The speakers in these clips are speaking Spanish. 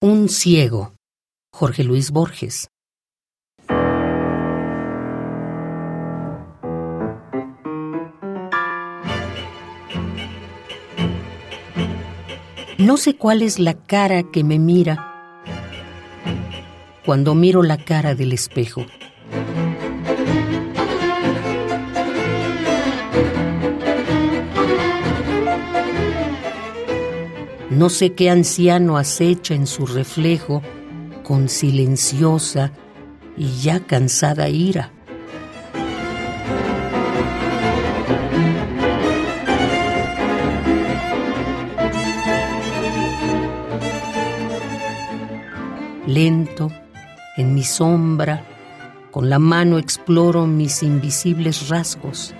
Un ciego. Jorge Luis Borges. No sé cuál es la cara que me mira cuando miro la cara del espejo. No sé qué anciano acecha en su reflejo con silenciosa y ya cansada ira. Lento, en mi sombra, con la mano exploro mis invisibles rasgos.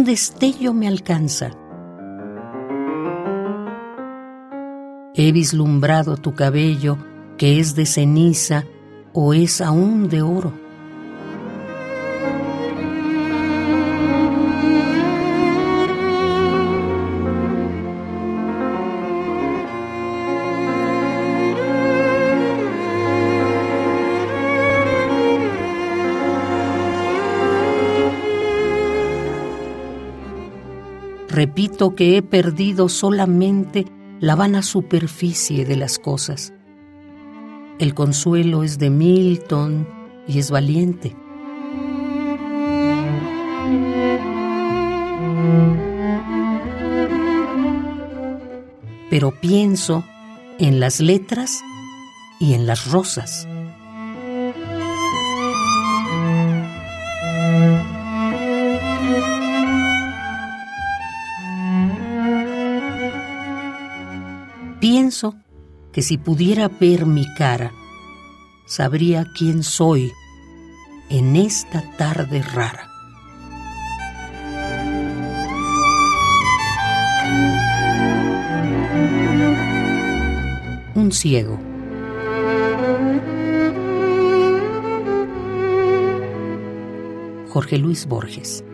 Un destello me alcanza. He vislumbrado tu cabello que es de ceniza o es aún de oro. Repito que he perdido solamente la vana superficie de las cosas. El consuelo es de Milton y es valiente. Pero pienso en las letras y en las rosas. Pienso que si pudiera ver mi cara, sabría quién soy en esta tarde rara. Un ciego. Jorge Luis Borges.